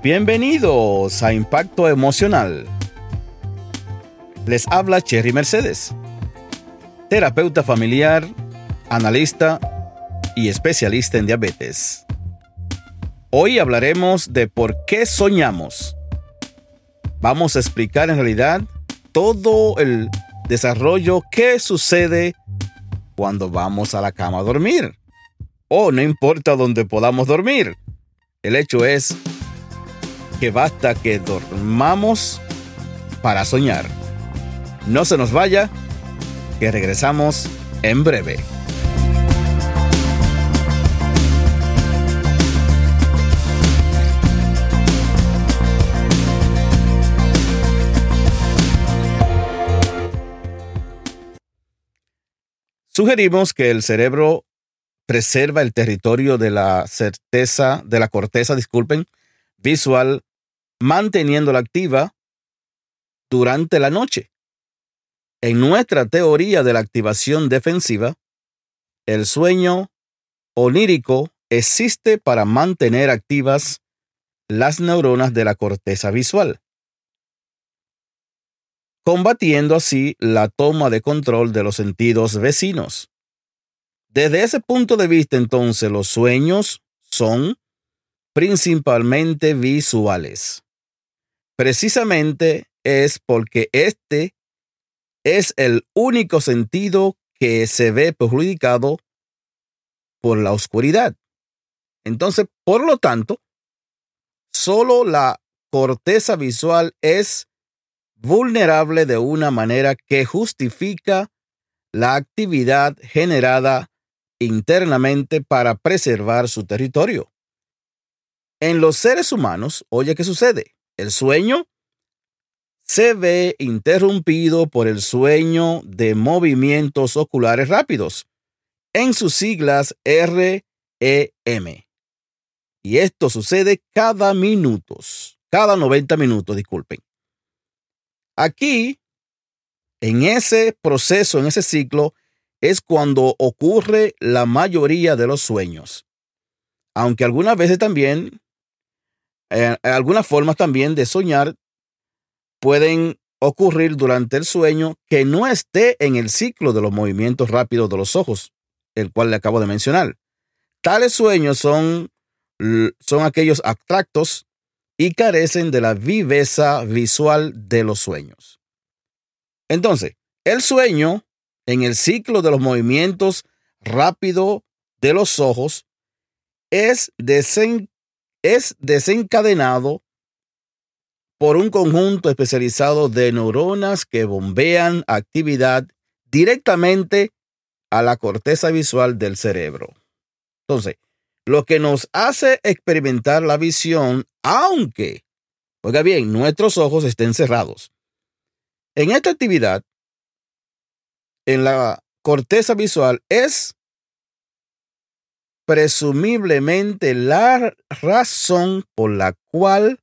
Bienvenidos a Impacto Emocional. Les habla Cherry Mercedes, terapeuta familiar, analista y especialista en diabetes. Hoy hablaremos de por qué soñamos. Vamos a explicar en realidad todo el desarrollo que sucede cuando vamos a la cama a dormir. O no importa dónde podamos dormir. El hecho es que basta que dormamos para soñar. No se nos vaya, que regresamos en breve. Sugerimos que el cerebro preserva el territorio de la certeza, de la corteza, disculpen, visual, manteniéndola activa durante la noche. En nuestra teoría de la activación defensiva, el sueño onírico existe para mantener activas las neuronas de la corteza visual, combatiendo así la toma de control de los sentidos vecinos. Desde ese punto de vista, entonces, los sueños son principalmente visuales. Precisamente es porque este es el único sentido que se ve perjudicado por la oscuridad. Entonces, por lo tanto, solo la corteza visual es vulnerable de una manera que justifica la actividad generada internamente para preservar su territorio. En los seres humanos, oye, ¿qué sucede? El sueño se ve interrumpido por el sueño de movimientos oculares rápidos, en sus siglas REM. Y esto sucede cada minutos, cada 90 minutos, disculpen. Aquí, en ese proceso, en ese ciclo, es cuando ocurre la mayoría de los sueños. Aunque algunas veces también, eh, algunas formas también de soñar pueden ocurrir durante el sueño que no esté en el ciclo de los movimientos rápidos de los ojos, el cual le acabo de mencionar. Tales sueños son, son aquellos abstractos y carecen de la viveza visual de los sueños. Entonces, el sueño en el ciclo de los movimientos rápidos de los ojos es, es desencadenado por un conjunto especializado de neuronas que bombean actividad directamente a la corteza visual del cerebro. Entonces, lo que nos hace experimentar la visión, aunque, oiga bien, nuestros ojos estén cerrados. En esta actividad, en la corteza visual, es presumiblemente la razón por la cual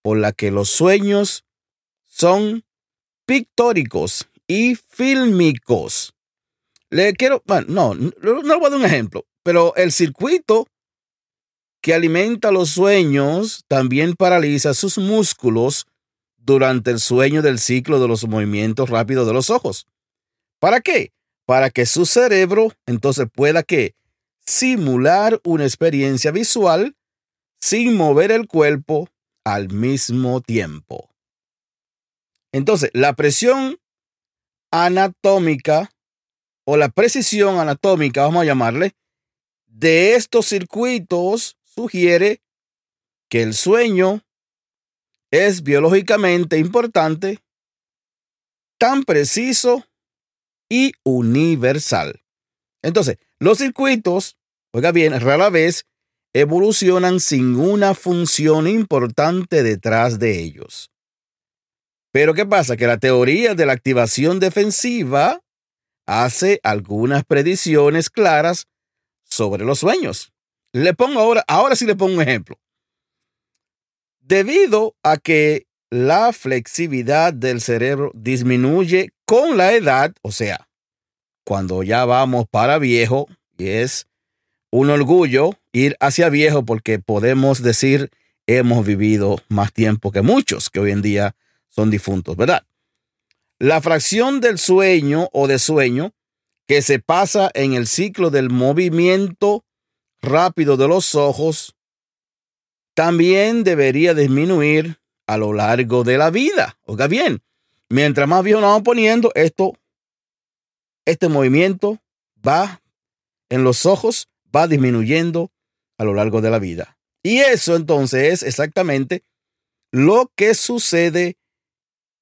por la que los sueños son pictóricos y fílmicos. Le quiero, bueno, no, no, voy a dar un ejemplo, pero el circuito que alimenta los sueños también paraliza sus músculos durante el sueño del ciclo de los movimientos rápidos de los ojos. ¿Para qué? Para que su cerebro entonces pueda que simular una experiencia visual sin mover el cuerpo al mismo tiempo. Entonces, la presión anatómica o la precisión anatómica, vamos a llamarle, de estos circuitos sugiere que el sueño es biológicamente importante, tan preciso y universal. Entonces, los circuitos, oiga bien, rara vez evolucionan sin una función importante detrás de ellos. Pero ¿qué pasa? Que la teoría de la activación defensiva hace algunas predicciones claras sobre los sueños. Le pongo ahora, ahora sí le pongo un ejemplo. Debido a que la flexibilidad del cerebro disminuye con la edad, o sea, cuando ya vamos para viejo, y es un orgullo ir hacia viejo porque podemos decir hemos vivido más tiempo que muchos que hoy en día son difuntos, ¿verdad? La fracción del sueño o de sueño que se pasa en el ciclo del movimiento rápido de los ojos también debería disminuir a lo largo de la vida. Oiga bien, mientras más viejo nos vamos poniendo, esto, este movimiento va en los ojos, va disminuyendo a lo largo de la vida. Y eso entonces es exactamente lo que sucede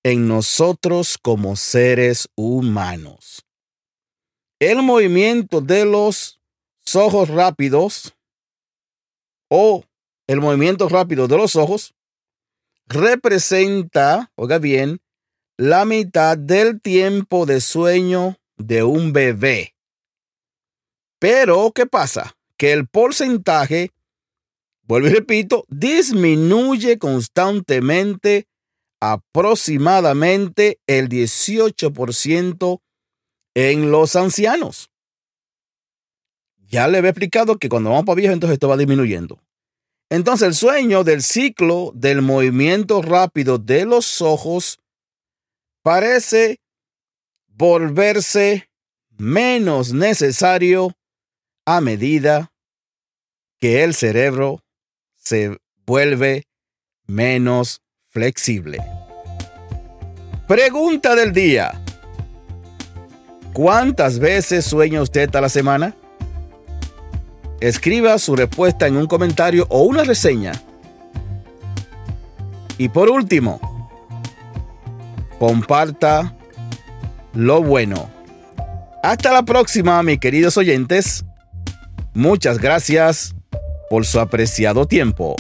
en nosotros como seres humanos. El movimiento de los ojos rápidos o el movimiento rápido de los ojos representa, oiga bien, la mitad del tiempo de sueño de un bebé. Pero, ¿qué pasa? Que el porcentaje, vuelvo y repito, disminuye constantemente aproximadamente el 18% en los ancianos. Ya le he explicado que cuando vamos para viejo, entonces esto va disminuyendo. Entonces el sueño del ciclo del movimiento rápido de los ojos parece volverse menos necesario a medida que el cerebro se vuelve menos flexible. Pregunta del día. ¿Cuántas veces sueña usted a la semana? Escriba su respuesta en un comentario o una reseña. Y por último, comparta lo bueno. Hasta la próxima, mis queridos oyentes. Muchas gracias por su apreciado tiempo.